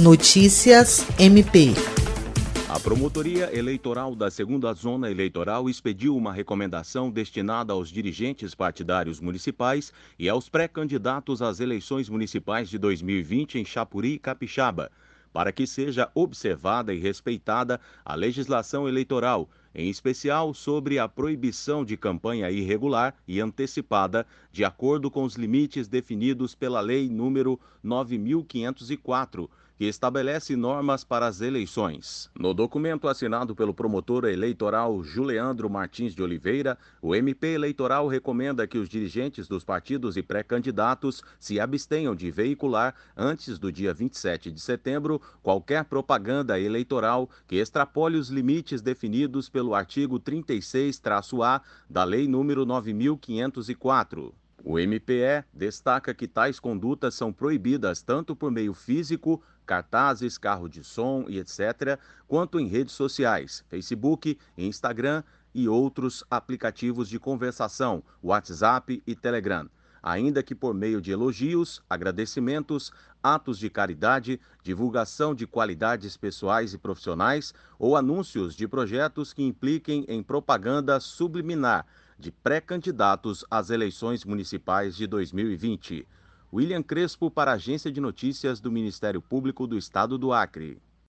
Notícias MP. A Promotoria Eleitoral da Segunda Zona Eleitoral expediu uma recomendação destinada aos dirigentes partidários municipais e aos pré-candidatos às eleições municipais de 2020 em Chapuri e Capixaba, para que seja observada e respeitada a legislação eleitoral, em especial sobre a proibição de campanha irregular e antecipada, de acordo com os limites definidos pela Lei número 9504 que estabelece normas para as eleições. No documento assinado pelo promotor eleitoral Juliandro Martins de Oliveira, o MP eleitoral recomenda que os dirigentes dos partidos e pré-candidatos se abstenham de veicular, antes do dia 27 de setembro, qualquer propaganda eleitoral que extrapole os limites definidos pelo artigo 36-A da Lei número 9504. O MPE destaca que tais condutas são proibidas tanto por meio físico, cartazes, carro de som e etc., quanto em redes sociais, Facebook, Instagram e outros aplicativos de conversação, WhatsApp e Telegram ainda que por meio de elogios, agradecimentos, atos de caridade, divulgação de qualidades pessoais e profissionais ou anúncios de projetos que impliquem em propaganda subliminar de pré-candidatos às eleições municipais de 2020. William Crespo para a Agência de Notícias do Ministério Público do Estado do Acre.